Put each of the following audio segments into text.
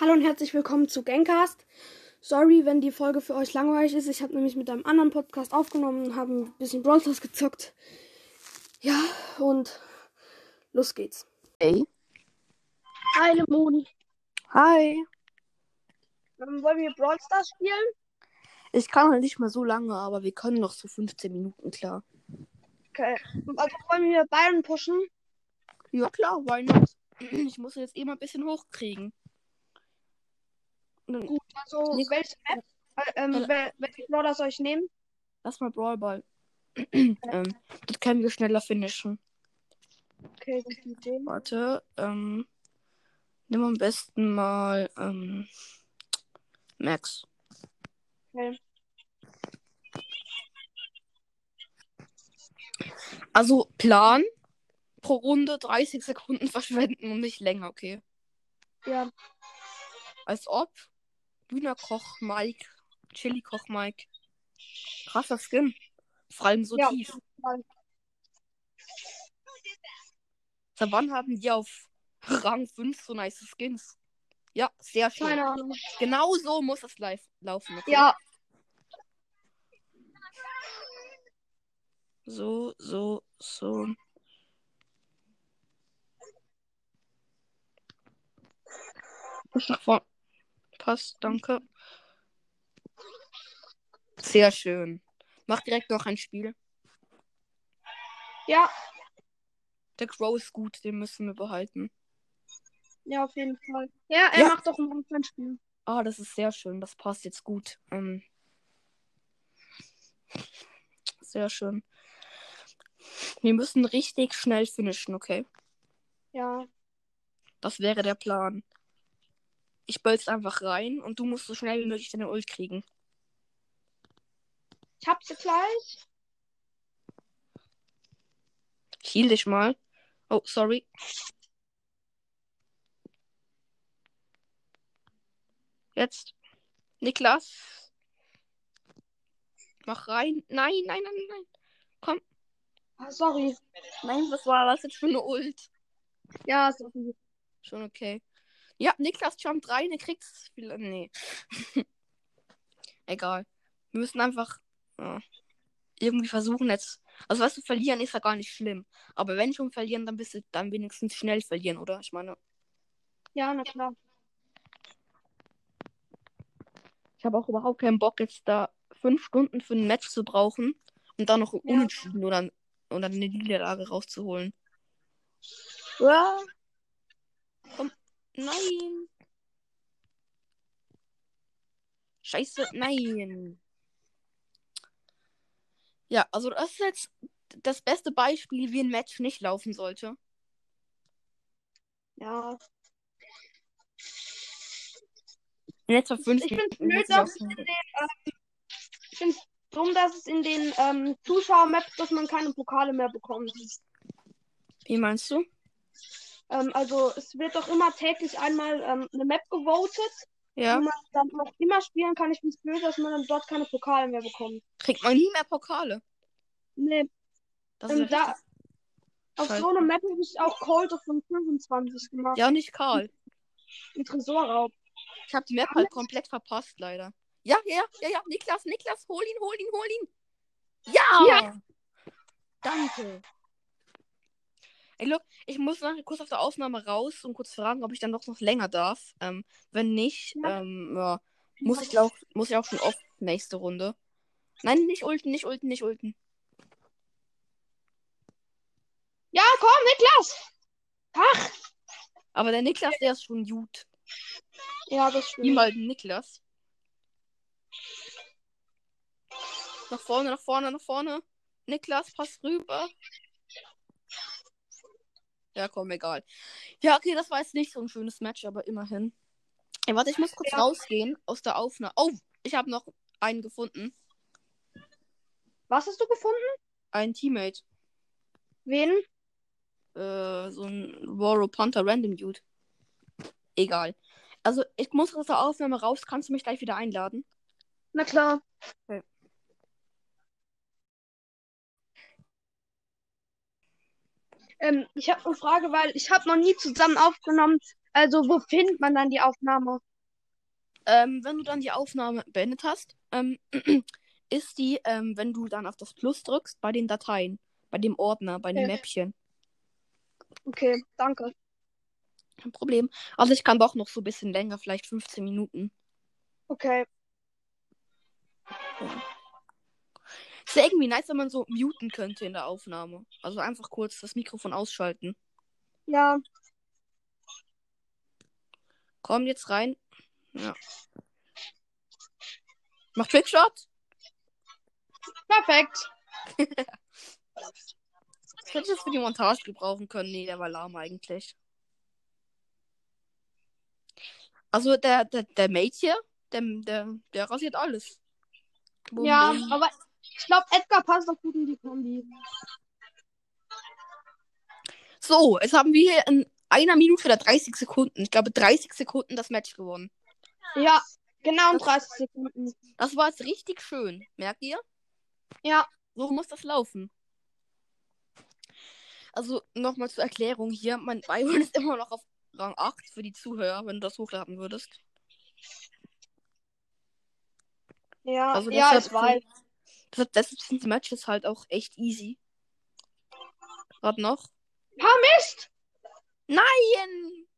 Hallo und herzlich willkommen zu Gangcast. Sorry, wenn die Folge für euch langweilig ist. Ich habe nämlich mit einem anderen Podcast aufgenommen und habe ein bisschen Brawl Stars gezockt. Ja, und los geht's. Hey. Hi, Lemon. Hi. Ähm, wollen wir Brawl Stars spielen? Ich kann halt nicht mehr so lange, aber wir können noch so 15 Minuten, klar. Okay. Also wollen wir Byron pushen? Ja, klar, why not? Ich muss jetzt eh mal ein bisschen hochkriegen. Gut, also Nicht- welche Map? Äh, ähm, Äh, wel welche Brawler soll ich nehmen? Lass mal Brawlball. ähm, das können wir schneller finishen. Okay, gute Idee. Warte, ähm, nimm am besten mal, ähm, Max. Okay. Also, Plan. Pro Runde 30 Sekunden verschwenden und nicht länger, okay? Ja, Als ob. Hühnerkoch Mike. Chili Koch Mike. Krasser Skin. Vor allem so Ja. tief. Seit wann haben die auf Rang 5 so nice Skins? Ja, sehr schön. keine Ahnung. Genau so muss es live laufen. Okay? Ja, So, so, so. Push nach vorne. Passt, danke. Sehr schön. Mach direkt noch ein Spiel. ja, Der Crow ist gut, den müssen wir behalten. ja, auf jeden Fall. Ja, er Ja. macht doch ein Spiel. Ah, das ist sehr schön. Das passt jetzt gut. Ähm, sehr schön. Wir müssen richtig schnell finishen, okay? Ja, Das wäre der Plan. Ich bölz einfach rein und du musst so schnell wie möglich deine Ult kriegen. ich hab sie gleich. Heal dich mal. Oh, sorry. Jetzt. Niklas. Mach rein. Nein, nein, nein, nein. Ah, sorry. Nein, was war das jetzt für eine Ult? Ja, sorry. Schon okay. Ja, Niklas jumpt rein, er kriegt's. viel- Nee. Egal. Wir müssen einfach ja, irgendwie versuchen jetzt. Also weißt du, verlieren ist ja gar nicht schlimm. Aber wenn schon verlieren, dann bist du dann wenigstens schnell verlieren, oder? Ich meine, Ja, na klar. ich habe auch überhaupt keinen Bock, jetzt da fünf Stunden für ein Match zu brauchen und dann noch Ja. unentschieden oder, oder eine Niederlage rauszuholen. Ja. Komm. Nein. Scheiße, nein. Ja, also das ist jetzt das beste Beispiel, wie ein Match nicht laufen sollte. Ja. In etwa fünf Ich find's Minuten blöd, dass es in den, ähm, ich find's dumm, dass es in den ähm, Zuschauer-Maps, dass man keine Pokale mehr bekommt. Wie meinst du? Ähm, also es wird doch immer täglich einmal ähm, eine Map gewotet, Ja. die man dann noch immer spielen kann. Ich find's blöd, dass man dann dort keine Pokale mehr bekommt. Kriegt man nie mehr Pokale. Nee, Das Ähm, ist da- auf so einer Map habe ich auch Cold of 25 gemacht. Ja, nicht Karl. Ein Tresorraub. Ich habe die Map halt komplett verpasst, leider. Ja, ja, ja, ja. Niklas, Niklas, hol ihn, hol ihn, hol ihn. Ja! Ja. Danke. Ey, look, ich muss noch kurz auf der Aufnahme raus und kurz fragen, ob ich dann doch noch länger darf. Ähm, wenn nicht, Ja. ähm, ja, muss ich auch, muss ich auch schon oft nächste Runde. Nein, nicht ulten, nicht ulten, nicht ulten. Ja, komm, Niklas! Ach! Aber der Niklas, der ist schon gut. Ja, das stimmt. Halt Niklas. Nach vorne, nach vorne, nach vorne. Niklas, pass rüber. Ja, komm, egal. Ja, okay, das war jetzt nicht so ein schönes Match, aber immerhin. Ey, warte, ich muss kurz Ja. rausgehen aus der Aufnahme. Oh, ich habe noch einen gefunden. Was hast du gefunden? Ein Teammate. Wen? Äh, so ein Roro Panther Random Dude. Egal. Also, ich muss aus der Aufnahme raus. Kannst du mich gleich wieder einladen? Na klar. Ähm, ich habe eine Frage, weil ich habe noch nie zusammen aufgenommen. Also, wo findet man dann die Aufnahme? Ähm, wenn du dann die Aufnahme beendet hast, ähm, ist die, ähm, wenn du dann auf das Plus drückst, bei den Dateien, bei dem Ordner, bei dem Okay. Mäppchen. Okay, danke. Kein Problem. Also ich kann doch noch so ein bisschen länger, vielleicht 15 Minuten. Okay. Ist ja irgendwie nice, wenn man so muten könnte in der Aufnahme. Also einfach kurz das Mikrofon ausschalten. Ja, Komm jetzt rein. Ja. Mach Trickshot. perfekt. Ich hätte das für die Montage gebrauchen können. Nee, der war lahm eigentlich. Also der, der, der Mate hier, der, der, der rasiert alles. Bum, Ja, bum. aber ich glaube, Edgar passt doch gut in die Kombi. So, jetzt haben wir hier in einer Minute oder 30 Sekunden, ich glaube 30 Sekunden das Match gewonnen. Ja, genau in 30 Sekunden. Das war jetzt richtig schön. Merkt ihr? Ja, So muss das laufen. Also nochmal zur Erklärung hier. Mein Byron ist immer noch auf Rang 8 für die Zuhörer, wenn du das hochladen würdest. ja, Also ja, ich weiß. Deshalb, deshalb sind die Matches halt auch echt easy. Warte noch. Ha, Mist! Nein!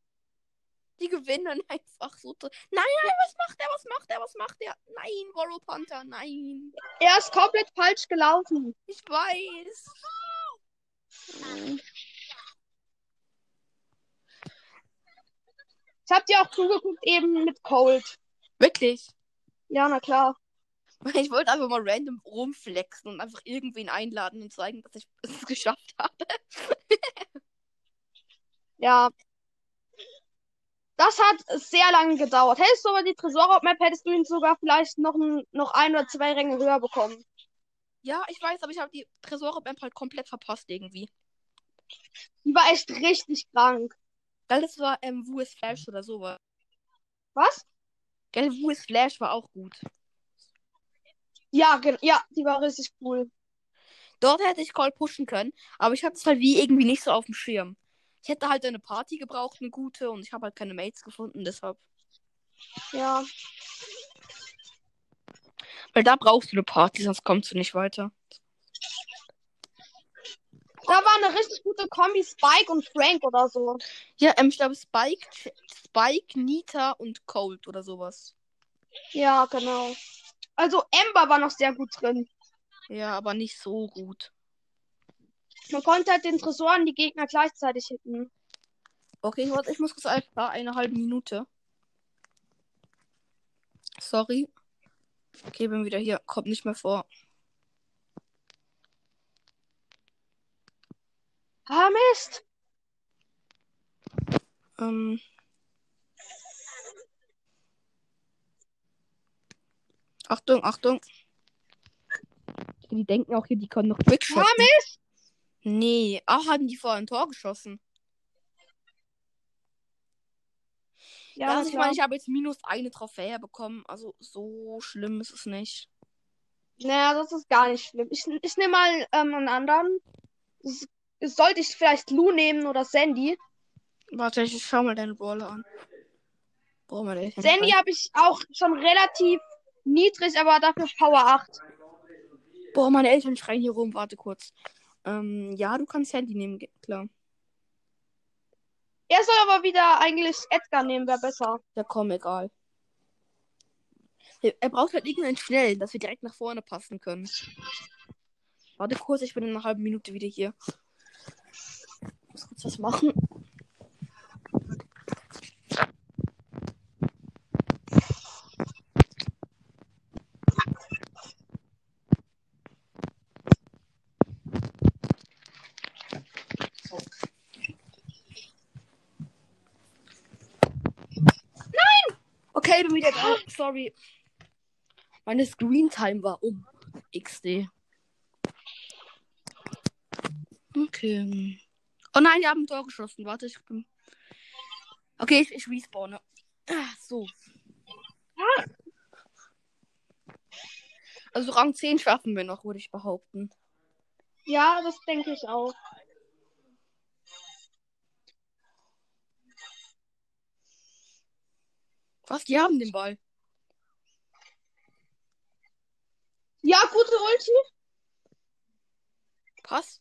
Die gewinnen einfach so. Nein, nein, was macht er? Was macht er? Was macht er? Nein, Warrow Panther, nein. Er ist komplett falsch gelaufen. Ich weiß. Ich hab dir auch zugeguckt eben mit Cold. Wirklich. Ja, na klar. Ich wollte einfach mal random rumflexen und einfach irgendwen einladen und zeigen, dass ich es geschafft habe. Ja. Das hat sehr lange gedauert. Hättest du aber die Tresorraub-Map, hättest du ihn sogar vielleicht noch ein, noch ein oder zwei Ränge höher bekommen. Ja, ich weiß, aber ich habe die Tresore-Map halt komplett verpasst irgendwie. Die war echt richtig krank. Das war ähm, Wu Flash oder sowas. Was? Gell, Wu Flash war auch gut. Ja, ja, die war richtig cool. Dort hätte ich Call pushen können, aber ich hatte es halt wie irgendwie nicht so auf dem Schirm. Ich hätte halt eine Party gebraucht, eine gute, und ich habe halt keine Mates gefunden, deshalb. Ja. Weil da brauchst du eine Party, sonst kommst du nicht weiter. Da war eine richtig gute Kombi Spike und Frank oder so. Ja, ähm, ich glaube Spike, Spike, Nita und Cold oder sowas. Ja, genau. Also Ember war noch sehr gut drin. Ja, aber nicht so gut. Man konnte halt den Tresor an die Gegner gleichzeitig hitten. Okay, warte, ich muss kurz einfach eine halbe Minute. Sorry. Okay, bin wieder hier. Kommt nicht mehr vor. Ah, Mist. Ähm. Achtung, Achtung. Die denken auch hier, die können noch Quickshotten. Mist. Nee. Ach, haben die vorher ein Tor geschossen. Ja, also ich meine, ich habe jetzt minus eine Trophäe bekommen. Also so schlimm ist es nicht. Naja, das ist gar nicht schlimm. Ich, ich nehme mal ähm, einen anderen. S- Sollte ich vielleicht Lou nehmen oder Sandy? Warte, ich schau mal deine Brawler an. Boah, Sandy habe ich auch schon relativ niedrig, aber dafür Power 8. Boah, meine Eltern schreien hier rum. Warte kurz. Ähm, ja, du kannst Handy nehmen, klar. Er soll aber wieder eigentlich Edgar nehmen, wäre besser. Ja, komm, egal. Er er braucht halt irgendeinen schnellen, dass wir direkt nach vorne passen können. Warte kurz, ich bin in einer halben Minute wieder hier. Ich muss kurz was machen. Da. Sorry. Meine Screen Time war um. XD. Okay. Oh nein, die haben ein Tor geschossen. Warte, ich bin. Okay, ich, ich respawne. Ah, so. Also Rang 10 schaffen wir noch, würde ich behaupten. Ja, das denke ich auch. Die haben den Ball. Ja, gute Ulti. Pass.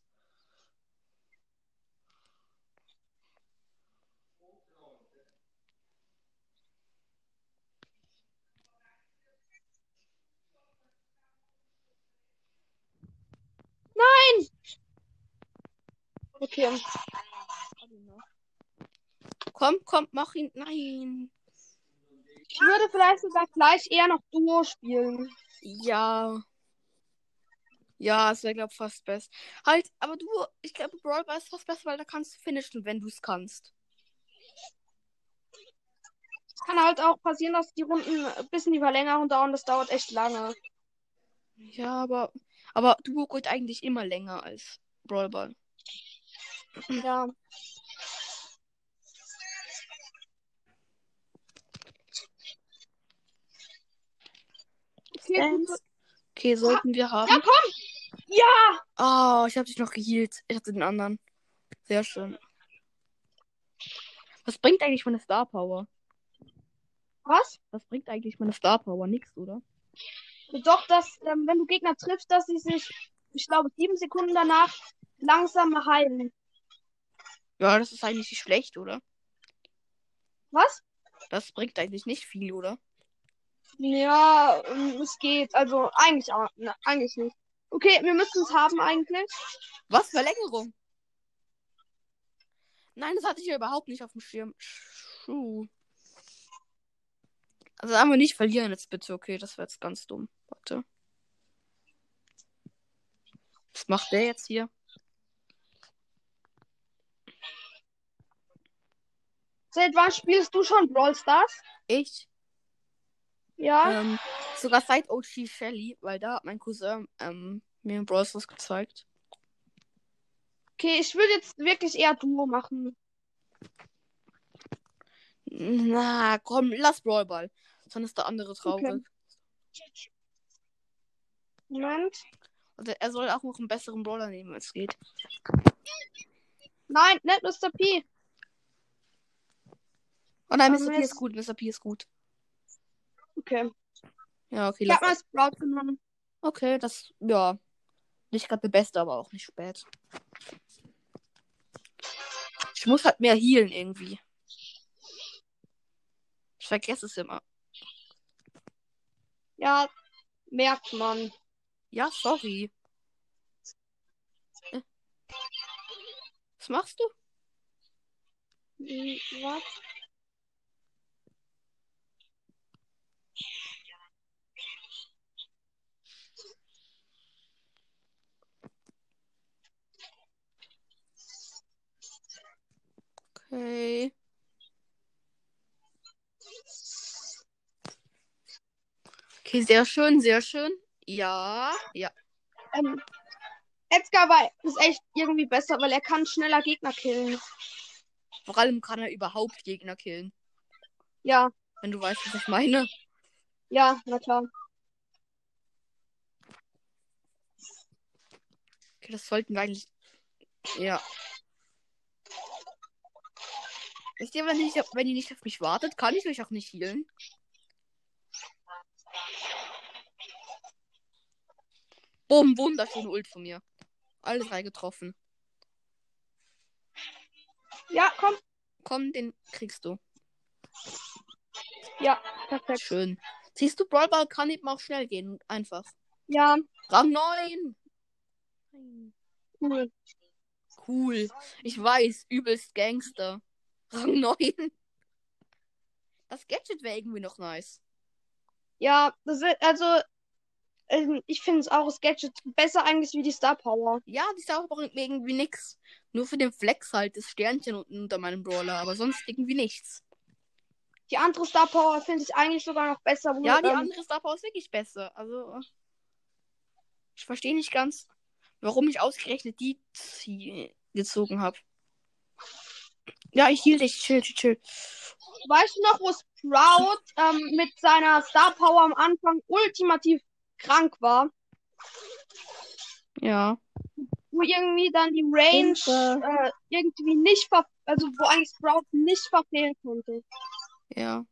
Nein! Okay. Komm, komm, mach ihn. Nein. Ich würde vielleicht sogar gleich eher noch Duo spielen. Ja. Ja, es wäre, glaube ich, fast best. Halt, aber du, ich glaube, Brawl Ball ist fast besser, weil da kannst du finishen, wenn du es kannst. Kann halt auch passieren, dass die Runden ein bisschen die Verlängerung dauern. Das dauert echt lange. Ja, aber, aber Duo geht eigentlich immer länger als Brawl Ball. Ja. Dance. Okay, sollten wir Ja, haben. komm! Ja! Oh, ich habe dich noch geheilt. Ich hatte den anderen. Sehr schön. Was bringt eigentlich meine Star Power? Was? Was bringt eigentlich meine Star Power? Nix, oder? Doch, dass, ähm, wenn du Gegner triffst, dass sie sich, ich glaube, sieben Sekunden danach langsam heilen. Ja, das ist eigentlich nicht schlecht, oder? Was? Das bringt eigentlich nicht viel, oder? Ja, ähm, es geht. Also eigentlich auch. Ne, eigentlich nicht. Okay, wir müssen es haben eigentlich. Was? Verlängerung? Nein, das hatte ich ja überhaupt nicht auf dem Schirm. Schuh. Also sagen wir nicht verlieren jetzt bitte, okay? Das wäre jetzt ganz dumm. Warte. Was macht der jetzt hier? Seit wann spielst du schon Brawl Stars? Ich? Ja. Ähm, sogar seit OG Shelly, weil da hat mein Cousin ähm, mir ein Brawl Stars gezeigt. Okay, ich würde jetzt wirklich eher Duo machen. Na, komm, lass Brawl Ball. Sonst ist der andere traurig. Okay. Moment. Also er soll auch noch einen besseren Brawler nehmen, als geht. Nein, nicht Mr. P. Oh nein, Ähm, Mr. P jetzt- ist gut, Mr. P ist gut. Okay. Ja, okay, Ich habe mal Sprout genommen. Okay, das, ja. Nicht gerade der Beste, aber auch nicht spät. Ich muss halt mehr healen irgendwie. Ich vergesse es immer. Ja, merkt man. Ja, sorry. Äh. Was machst du? Hm, Was? Okay. Okay, sehr schön, sehr schön. Ja, ja. Ähm, Edgar war, ist echt irgendwie besser, weil er kann schneller Gegner killen. Vor allem kann er überhaupt Gegner killen. Ja, Wenn du weißt, was ich meine. ja, na klar. Okay, das sollten wir eigentlich. Ja. Wisst ihr, wenn ihr, nicht, wenn ihr nicht auf mich wartet, kann ich euch auch nicht healen. Boom, wunderschöne Ult von mir. Alle drei getroffen. Ja, komm. Komm, den kriegst du. Ja, perfekt. Schön. Siehst du, Brawl Ball kann eben auch schnell gehen. Einfach. Ja, Rang 9. cool. Cool. Ich weiß, übelst Gangster. Rang 9. Das Gadget wäre irgendwie noch nice. Ja, das ist, also, ähm, ich finde es auch das Gadget besser eigentlich wie die Star Power. Ja, die Star bringt mir irgendwie nix. Nur für den Flex halt, das Sternchen unten unter meinem Brawler, aber sonst irgendwie nichts. Die andere Star Power finde ich eigentlich sogar noch besser. Wo, Ja, die ähm, andere Star Power ist wirklich besser. Also, ich verstehe nicht ganz, warum ich ausgerechnet die gezogen habe. Ja, ich hielt dich. Chill, chill, chill. Weißt du noch, wo Sprout ähm, mit seiner Star Power am Anfang ultimativ krank war? Ja. Wo irgendwie dann die Range äh, irgendwie nicht ver also wo eigentlich Sprout nicht verfehlen konnte. Ja.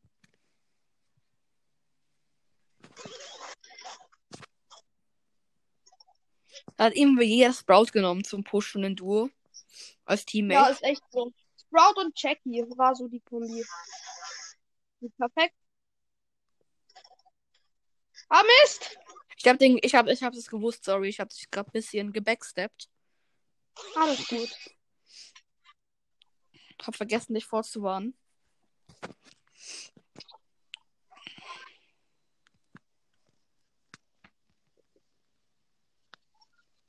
Da hat irgendwie jeder Sprout genommen zum Pushen in Duo. Als Ja, Teammate. ist echt so. Sprout und Jackie war so die Kombi. Perfekt. Ah, Mist! Ich hab den, ich hab, ich hab es gewusst, sorry. Ich hab dich gerade ein bisschen gebacksteppt. Alles gut. Hab vergessen, dich vorzuwarnen.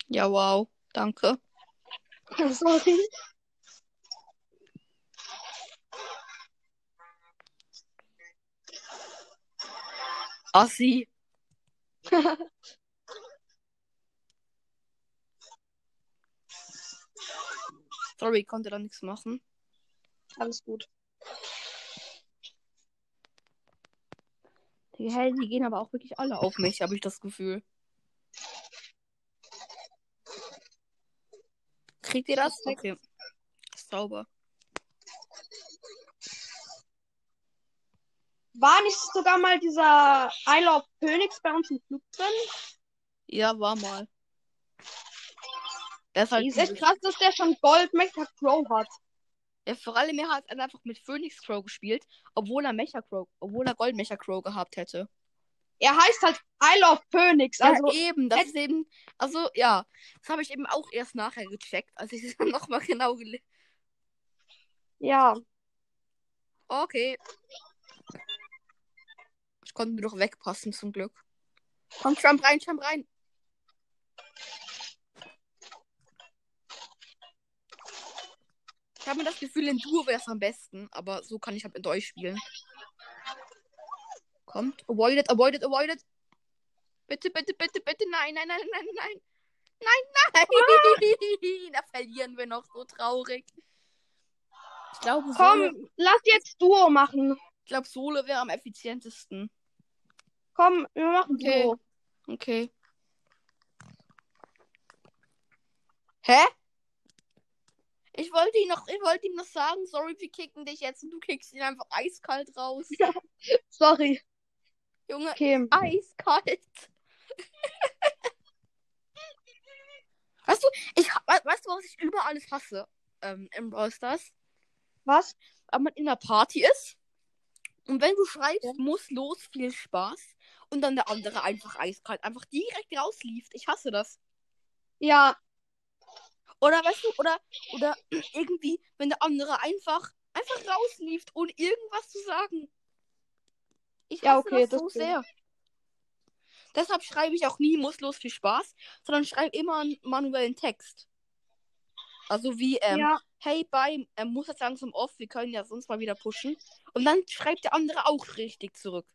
Ja, wow. Danke. Sorry. Assi. Sorry, ich konnte da nichts machen. Alles gut. Die Helden, die gehen aber auch wirklich alle auf mich, habe ich das Gefühl. Kriegt ihr das? Okay. Ist sauber. War nicht sogar mal dieser Isle of Phoenix bei uns im Flug drin? Ja, war mal. Er ist halt Ist echt krass, dass der schon Gold Mecha Crow hat. Ja, vor allem er hat einfach mit Phoenix Crow gespielt, obwohl er Mecha Crow, obwohl er Gold Mecha Crow gehabt hätte. Er heißt halt Isle of Phoenix. Also, ja, eben, das ist eben, also ja, das habe ich eben auch erst nachher gecheckt, als ich es nochmal genau gelesen. ja. Okay. Ich konnte mir doch wegpassen zum Glück. Komm, jump rein, jump rein. Ich habe mir das Gefühl, in Duo wäre es am besten, aber so kann ich halt mit euch spielen. Kommt. Avoided, avoided, avoided. Bitte, bitte, bitte, bitte. Nein, nein, nein, nein, nein. Nein, nein. da verlieren wir noch so traurig. Ich glaube, Solo, Komm, lass jetzt Duo machen. ich glaube, Solo wäre am effizientesten. Komm, wir machen Okay. Duo. Okay. Hä? Ich wollte ihn noch, ich wollte ihm noch sagen, sorry, wir kicken dich jetzt und du kickst ihn einfach eiskalt raus. Sorry. Junge, Okay. eiskalt. weißt du, ich weißt du, was ich über alles hasse ähm, im Brawl Stars? Was? Wenn man in einer Party ist und wenn du schreibst, Ja. muss los, viel Spaß und dann der andere einfach eiskalt, einfach direkt rauslief. Ich hasse das. Ja, Oder weißt du, oder, oder irgendwie, wenn der andere einfach, einfach rauslief, ohne irgendwas zu sagen. Ich hasse Ja, okay, das das so sehr. Deshalb schreibe ich auch nie muss los viel Spaß, sondern schreibe immer einen manuellen Text. Also wie, ähm, ja. hey, bye, er muss jetzt langsam off, wir können ja sonst mal wieder pushen. Und dann schreibt der andere auch richtig zurück.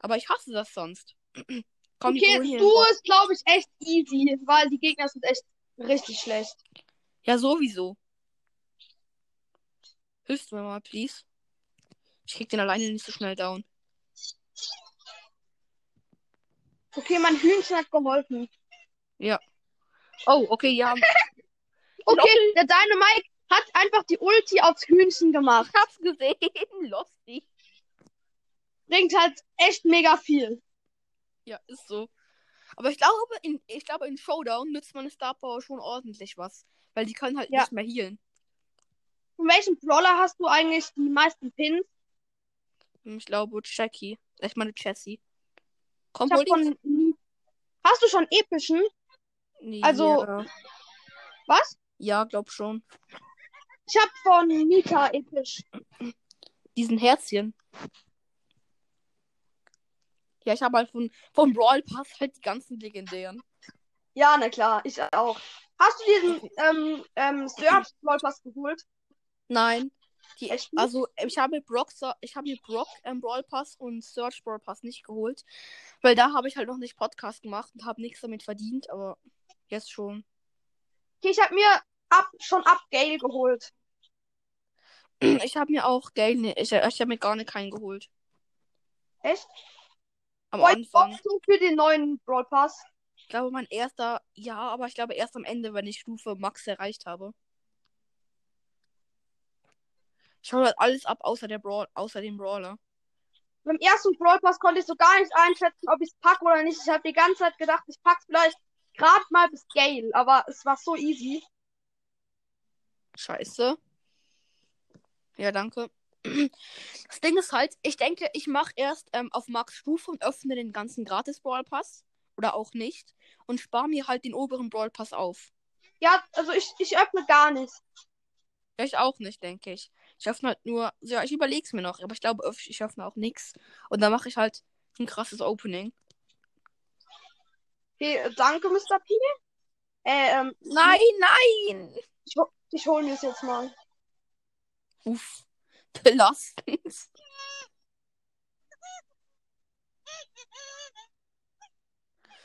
Aber ich hasse das sonst. Komm, Okay, den ist, glaube ich, echt easy, weil die Gegner sind echt richtig schlecht. Ja, sowieso. Hilfst du mir mal, please? Ich krieg den alleine nicht so schnell down. Okay, mein Hühnchen hat geholfen. Oh, okay, ja. Okay, der Dynamite hat einfach die Ulti aufs Hühnchen gemacht. Ich hab's gesehen. Losty. Bringt halt echt mega viel. Ja, ist so. Aber ich glaube, in, ich glaube, in Showdown nützt meine Star Power schon ordentlich was. Weil die können halt Ja. nicht mehr healen. Von welchem Brawler hast du eigentlich die meisten Pins? Ich glaube, Jackie. Ich meine, Jessie. Komm, Ich von. Hast du schon epischen? also- Ja, Was? Ja, glaub schon. Ich hab von Nita episch. Diesen Herzchen. Ja, ich habe halt von, von Brawl Pass halt die ganzen legendären. Ja, na klar, ich auch. Hast du diesen ähm, ähm, Search Brawl Pass geholt? Nein. Die, Echt also, ich habe Brock, ich habe mir Brock ähm, Brawl Pass und Search Brawl Pass nicht geholt. Weil da habe ich halt noch nicht Podcast gemacht und habe nichts damit verdient, aber jetzt schon. Okay, ich hab mir ab, schon ab Gale geholt. Ich habe mir auch Geld, ne, ich, ich habe mir gar nicht keinen geholt. Echt? Am Heute Anfang. du für den neuen Brawl Pass. Ich glaube, mein erster, ja, aber ich glaube erst am Ende, wenn ich Stufe Max erreicht habe. Ich hole halt alles ab, außer der Brawl, außer dem Brawler. beim ersten Brawl Pass konnte ich so gar nicht einschätzen, ob ich es packe oder nicht. Ich habe die ganze Zeit gedacht, ich pack's vielleicht gerade mal bis Gale, aber es war so easy. Scheiße. Ja, danke. Das Ding ist halt, ich denke, ich mache erst ähm, auf Max Stufe und öffne den ganzen gratis Brawl Pass. Oder auch nicht. Und spare mir halt den oberen Brawl Pass auf. Ja, also ich, ich öffne gar nicht. Ja, ich auch nicht, denke ich. Ich öffne halt nur, ja, ich überleg's mir noch, aber ich glaube, ich öffne auch nichts. Und dann mache ich halt ein krasses Opening. Okay, danke, Mr. P. Äh, ähm, Nein, nein! ich, ich hole mir es jetzt mal. Uff. Belastend.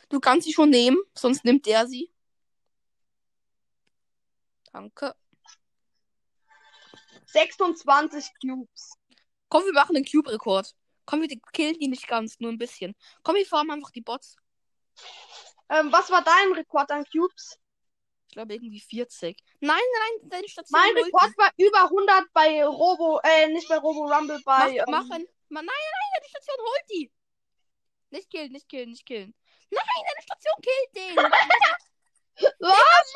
Du kannst sie schon nehmen, sonst nimmt der sie. Danke. 26 Cubes. Komm, wir machen einen Cube-Rekord. Komm, wir killen die nicht ganz, nur ein bisschen. Komm, wir farmen einfach die Bots. Ähm, was war dein Rekord an Cubes? Ich glaube irgendwie 40. Nein, nein, deine Station. Mein Rekord war über 100 bei Robo, äh, nicht bei Robo Rumble, bei. Mach, ähm, machen. Ma, nein, nein, deine Station holt die. Nicht killen, nicht killen, nicht killen. Nein, deine Station killt den. Was?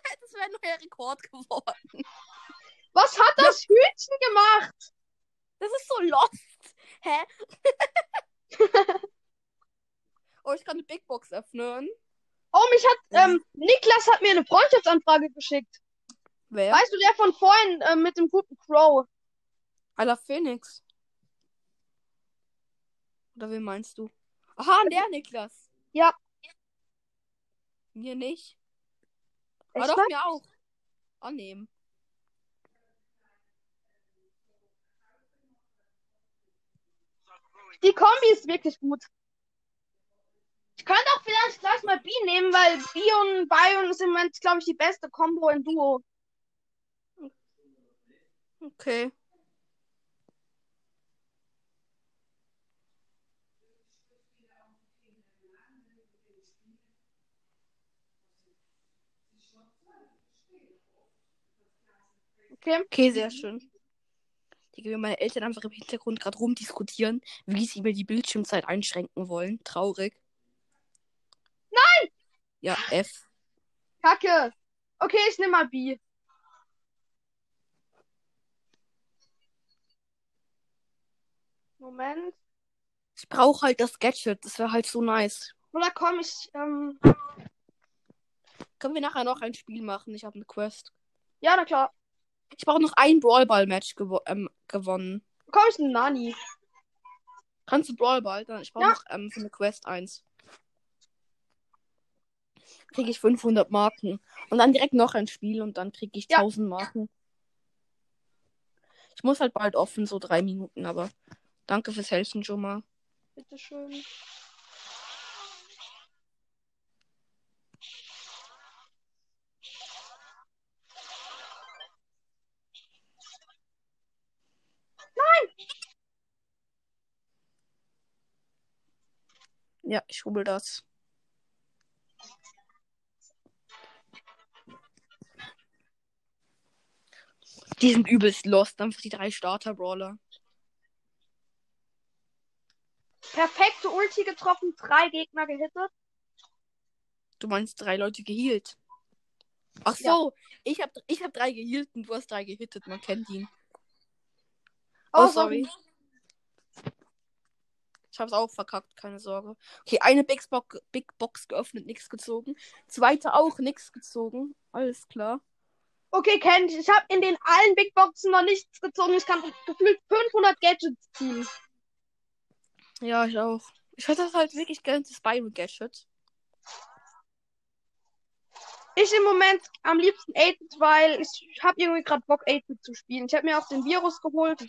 das wäre ein neuer Rekord geworden. Was hat das Hütchen gemacht? Das ist so lost. Hä? oh, ich kann eine Big Box öffnen. Oh, mich hat, ähm, Niklas hat mir eine Freundschaftsanfrage geschickt. Wer? Weißt du, der von vorhin äh, mit dem guten Crow? Aller Phoenix. Oder wen meinst du? Aha, der Niklas. Ja. Mir nicht. Aber doch, mir auch. Annehmen. Die Kombi ist wirklich gut. Ich könnte auch vielleicht gleich mal B nehmen, weil B und Bion ist im Moment, glaube ich, die beste Combo im Duo. Okay. Okay. Okay, sehr schön. Digga, meine Eltern einfach im Hintergrund gerade rumdiskutieren, wie sie mir die Bildschirmzeit einschränken wollen. Traurig. Ja, F. Kacke. Okay, ich nehme mal B. Moment. Ich brauche halt das Gadget. Das wäre halt so nice. Oder komm, ich, ähm, Können wir nachher noch ein Spiel machen? Ich habe eine Quest. ja, na klar. Ich brauche noch ein Brawlball-Match gewo ähm, gewonnen. Komm, ich nehme Nani. Kannst du Brawlball? Dann ich brauche Ja. noch ähm, für eine Quest 1. Kriege ich 500 Marken. Und dann direkt noch ein Spiel und dann kriege ich Ja. 1000 Marken. Ich muss halt bald offen, so drei Minuten, aber danke fürs Helfen schon mal. Bitteschön. Ja, ich hobel das. Die sind übelst lost, einfach die drei Starter-Brawler. Perfekte Ulti getroffen, drei Gegner gehittet. Du meinst drei Leute gehealt. Ach Ja. so, ich hab, ich hab drei gehealt und du hast drei gehittet, man kennt ihn. Oh, Oh, sorry. Ich hab's auch verkackt, keine Sorge. Okay, eine Big Box, Big Box geöffnet, nichts gezogen. Zweite auch, nichts gezogen. Alles klar. Okay, kennt ich. Habe in den allen Big Boxen noch nichts gezogen. Ich kann gefühlt 500 Gadgets ziehen. Ja, ich auch. Ich hätte das halt wirklich gerne das Byron Gadget. Ich im Moment am liebsten 8 weil ich habe irgendwie gerade Bock 8 zu spielen. Ich habe mir auch den Virus geholt.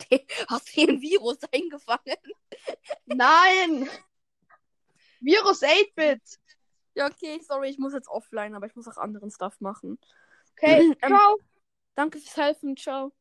Hast du hier ein Virus eingefangen? Nein! Virus 8-Bit. Ja, okay, sorry, ich muss jetzt offline, aber ich muss auch anderen Stuff machen. Okay, Ähm, ciao. Danke fürs Helfen, ciao.